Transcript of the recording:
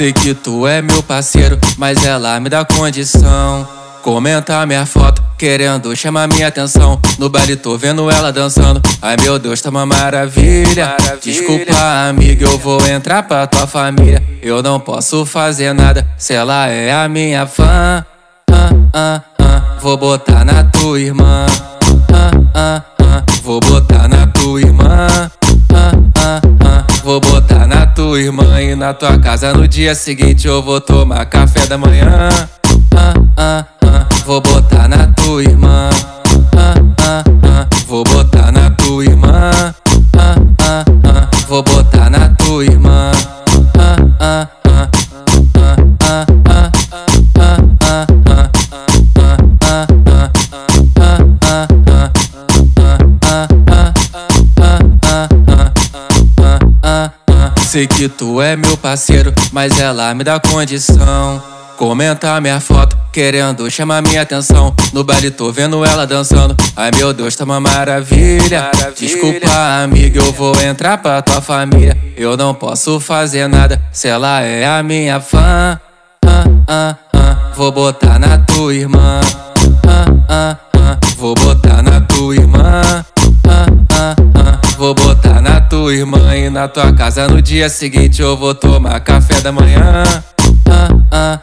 Sei que tu é meu parceiro, mas ela me dá condição. Comenta minha foto, querendo chamar minha atenção. No baile tô vendo ela dançando. Ai meu Deus, tá uma maravilha. Desculpa, amiga, eu vou entrar pra tua família. Eu não posso fazer nada se ela é a minha fã. Ah, ah, ah. Vou botar na tua irmã. Ah, ah, ah. Vou botar na tua irmã. Ah, ah, ah. Vou botar na tua irmã e na tua casa no dia seguinte eu vou tomar café da manhã. Ah, ah, ah. Vou botar na tua irmã. Ah, ah, ah. Vou botar na tua irmã. Ah, ah, ah. Vou botar na tua irmã. Ah, ah, ah. Ah, ah, ah. Ah, ah, Sei que tu é meu parceiro, mas ela me dá condição. Comenta minha foto, querendo chamar minha atenção. No baile tô vendo ela dançando. Ai meu Deus, tá uma maravilha. Desculpa, amiga, eu vou entrar pra tua família. Eu não posso fazer nada se ela é a minha fã. Ah, ah, ah. Vou botar na tua irmã. Ah, ah, ah. Vou botar na tua irmã. Na tua casa no dia seguinte eu vou tomar café da manhã. Ah, ah,